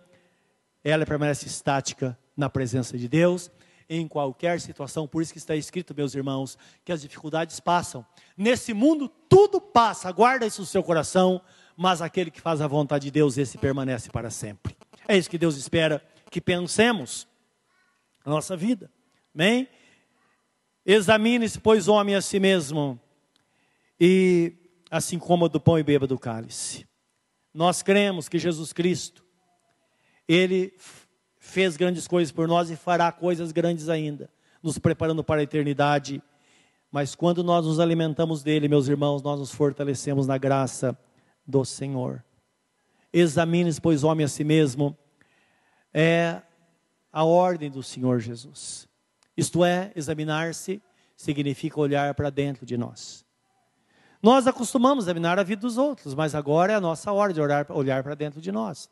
ela permanece estática na presença de Deus, em qualquer situação. Por isso que está escrito, meus irmãos, que as dificuldades passam. Nesse mundo tudo passa, guarda isso no seu coração, mas aquele que faz a vontade de Deus, esse permanece para sempre. É isso que Deus espera que pensemos na nossa vida. Amém? Examine-se, pois, homem a si mesmo, e assim como do pão e beba do cálice. Nós cremos que Jesus Cristo, Ele fez grandes coisas por nós e fará coisas grandes ainda, nos preparando para a eternidade. Mas quando nós nos alimentamos dele, meus irmãos, nós nos fortalecemos na graça do Senhor. Examine-se, pois, homem a si mesmo, é a ordem do Senhor Jesus. Isto é, examinar-se significa olhar para dentro de nós. Nós acostumamos a examinar a vida dos outros, mas agora é a nossa hora de olhar, olhar para dentro de nós.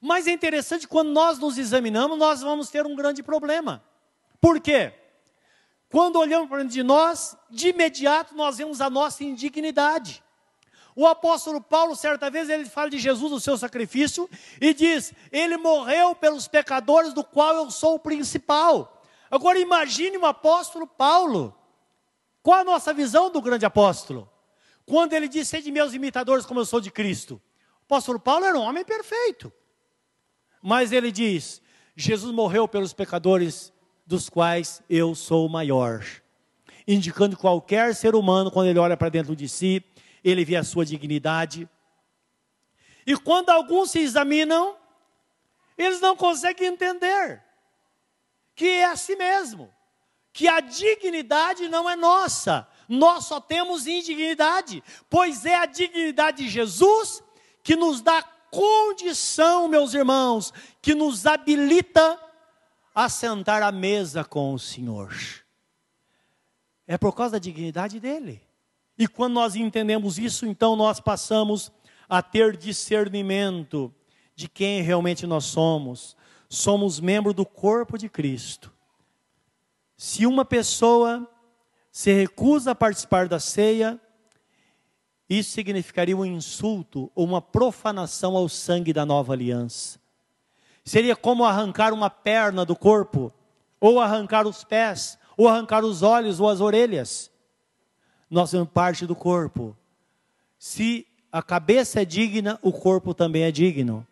Mas é interessante, quando nós nos examinamos, nós vamos ter um grande problema. Por quê? Quando olhamos para dentro de nós, de imediato nós vemos a nossa indignidade. O apóstolo Paulo, certa vez, ele fala de Jesus, o seu sacrifício, e diz: Ele morreu pelos pecadores, do qual eu sou o principal. Agora imagine o apóstolo Paulo. Qual a nossa visão do grande apóstolo? Quando ele disse, sede meus imitadores como eu sou de Cristo. O apóstolo Paulo era um homem perfeito. Mas ele diz, Jesus morreu pelos pecadores dos quais eu sou o maior. Indicando que qualquer ser humano, quando ele olha para dentro de si, ele vê a sua dignidade. E quando alguns se examinam, eles não conseguem entender que é a si mesmo, que a dignidade não é nossa, nós só temos indignidade, pois é a dignidade de Jesus que nos dá condição, meus irmãos, que nos habilita a sentar à mesa com o Senhor. É por causa da dignidade dele. E quando nós entendemos isso, então nós passamos a ter discernimento de quem realmente nós somos. Somos membro do corpo de Cristo. Se uma pessoa se recusa a participar da ceia, isso significaria um insulto ou uma profanação ao sangue da nova aliança. Seria como arrancar uma perna do corpo, ou arrancar os pés, ou arrancar os olhos ou as orelhas. Nós somos parte do corpo. Se a cabeça é digna, o corpo também é digno.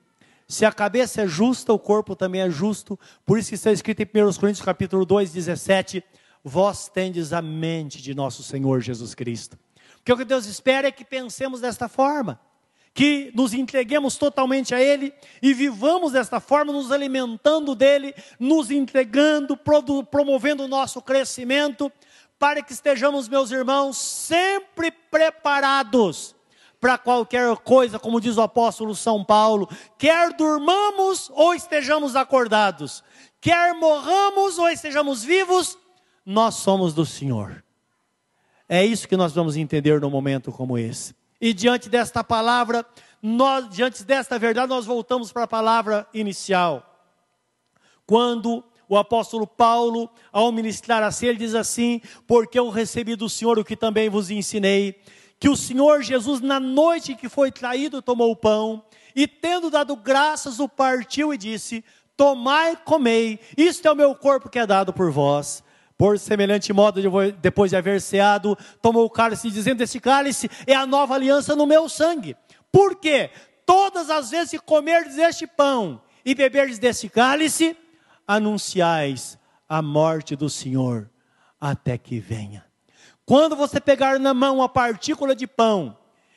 Se a cabeça é justa, o corpo também é justo. Por isso que está escrito em 1 Coríntios capítulo 2, 17, vós tendes a mente de nosso Senhor Jesus Cristo. Porque o que Deus espera é que pensemos desta forma, que nos entreguemos totalmente a Ele e vivamos desta forma, nos alimentando dEle, nos entregando, promovendo o nosso crescimento, para que estejamos, meus irmãos, sempre preparados para qualquer coisa, como diz o apóstolo São Paulo, quer durmamos ou estejamos acordados, quer morramos ou estejamos vivos, nós somos do Senhor. É isso que nós vamos entender num momento como esse. E diante desta palavra, nós, diante desta verdade, nós voltamos para a palavra inicial. Quando o apóstolo Paulo, ao ministrar a ceia, ele diz assim: Porque eu recebi do Senhor o que também vos ensinei, que o Senhor Jesus, na noite que foi traído, tomou o pão, e tendo dado graças, o partiu e disse: Tomai, comei, isto é o meu corpo que é dado por vós. Por semelhante modo, depois de haver ceado, tomou o cálice, dizendo: Este cálice é a nova aliança no meu sangue. Por quê? Todas as vezes que comerdes este pão e beberdes deste cálice, anunciais a morte do Senhor até que venha. Quando você pegar na mão uma partícula de pão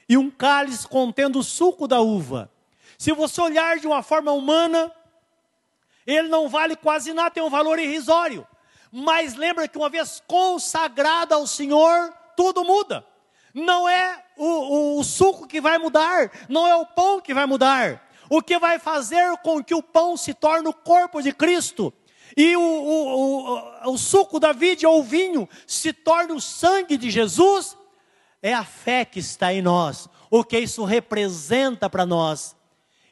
e um cálice contendo o suco da uva, se você olhar de uma forma humana, ele não vale quase nada, tem um valor irrisório. Mas lembra que uma vez consagrada ao Senhor, tudo muda. Não é o, o, o, suco que vai mudar, não é o pão que vai mudar. O que vai fazer com que o pão se torne o corpo de Cristo e o, o, o suco da vide ou o vinho se torne o sangue de Jesus, é a fé que está em nós, o que isso representa para nós.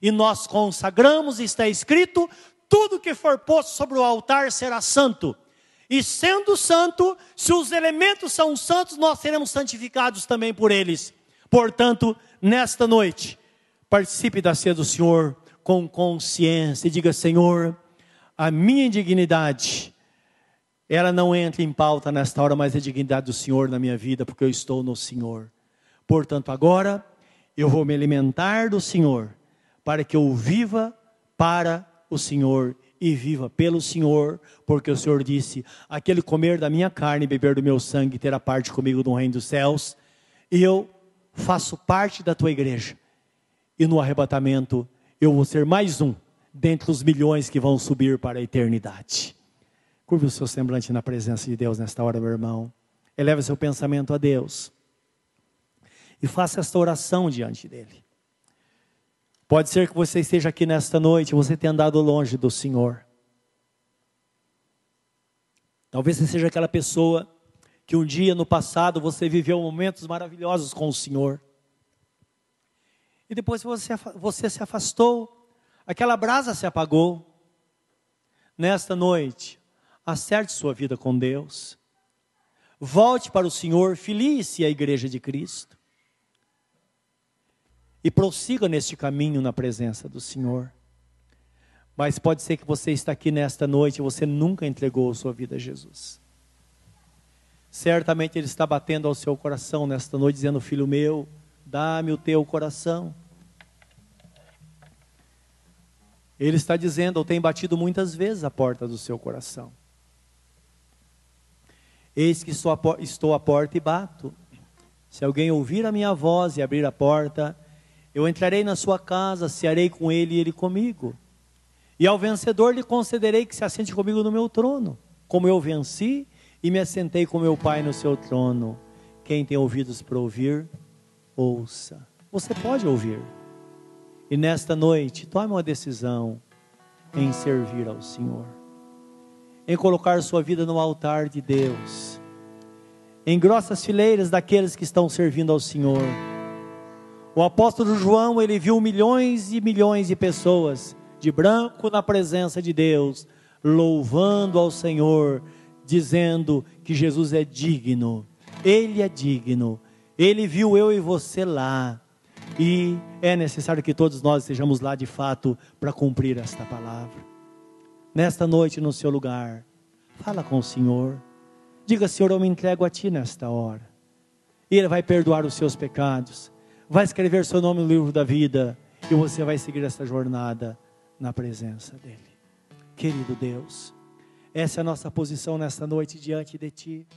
E nós consagramos, está escrito: tudo que for posto sobre o altar será santo. E sendo santo, se os elementos são santos, nós seremos santificados também por eles. Portanto, nesta noite, participe da ceia do Senhor com consciência e diga: Senhor, a minha indignidade, ela não entra em pauta nesta hora, mas a dignidade do Senhor na minha vida, porque eu estou no Senhor. Portanto, agora eu vou me alimentar do Senhor, para que eu viva para o Senhor e viva pelo Senhor, porque o Senhor disse: aquele comer da minha carne e beber do meu sangue terá parte comigo no reino dos céus, e eu faço parte da tua igreja, e no arrebatamento eu vou ser mais um dentre os milhões que vão subir para a eternidade. Curve o seu semblante na presença de Deus nesta hora, meu irmão. Eleve seu pensamento a Deus. E faça esta oração diante dele. Pode ser que você esteja aqui nesta noite, você tenha andado longe do Senhor. Talvez você seja aquela pessoa que um dia no passado você viveu momentos maravilhosos com o Senhor. E depois você, você se afastou, aquela brasa se apagou. Nesta noite, acerte sua vida com Deus. Volte para o Senhor, filie-se à igreja de Cristo e prossiga neste caminho na presença do Senhor. Mas pode ser que você está aqui nesta noite e você nunca entregou sua vida a Jesus. Certamente Ele está batendo ao seu coração nesta noite, dizendo: Filho meu, dá-me o teu coração. Ele está dizendo: Eu tenho batido muitas vezes a porta do seu coração. Eis que estou à porta e bato. Se alguém ouvir a minha voz e abrir a porta, eu entrarei na sua casa, cearei com ele e ele comigo. E ao vencedor lhe concederei que se assente comigo no meu trono, como eu venci e me assentei com meu Pai no seu trono. Quem tem ouvidos para ouvir, ouça. Você pode ouvir. E nesta noite, tome uma decisão em servir ao Senhor, em colocar sua vida no altar de Deus, em grossas fileiras daqueles que estão servindo ao Senhor. O apóstolo João, ele viu milhões e milhões de pessoas de branco na presença de Deus, louvando ao Senhor, dizendo que Jesus é digno, Ele é digno. Ele viu eu e você lá. E é necessário que todos nós estejamos lá de fato para cumprir esta palavra. Nesta noite, no seu lugar, fala com o Senhor. Diga, Senhor, eu me entrego a Ti nesta hora. E Ele vai perdoar os seus pecados, vai escrever seu nome no livro da vida, e você vai seguir esta jornada na presença dEle. Querido Deus, essa é a nossa posição nesta noite diante de Ti.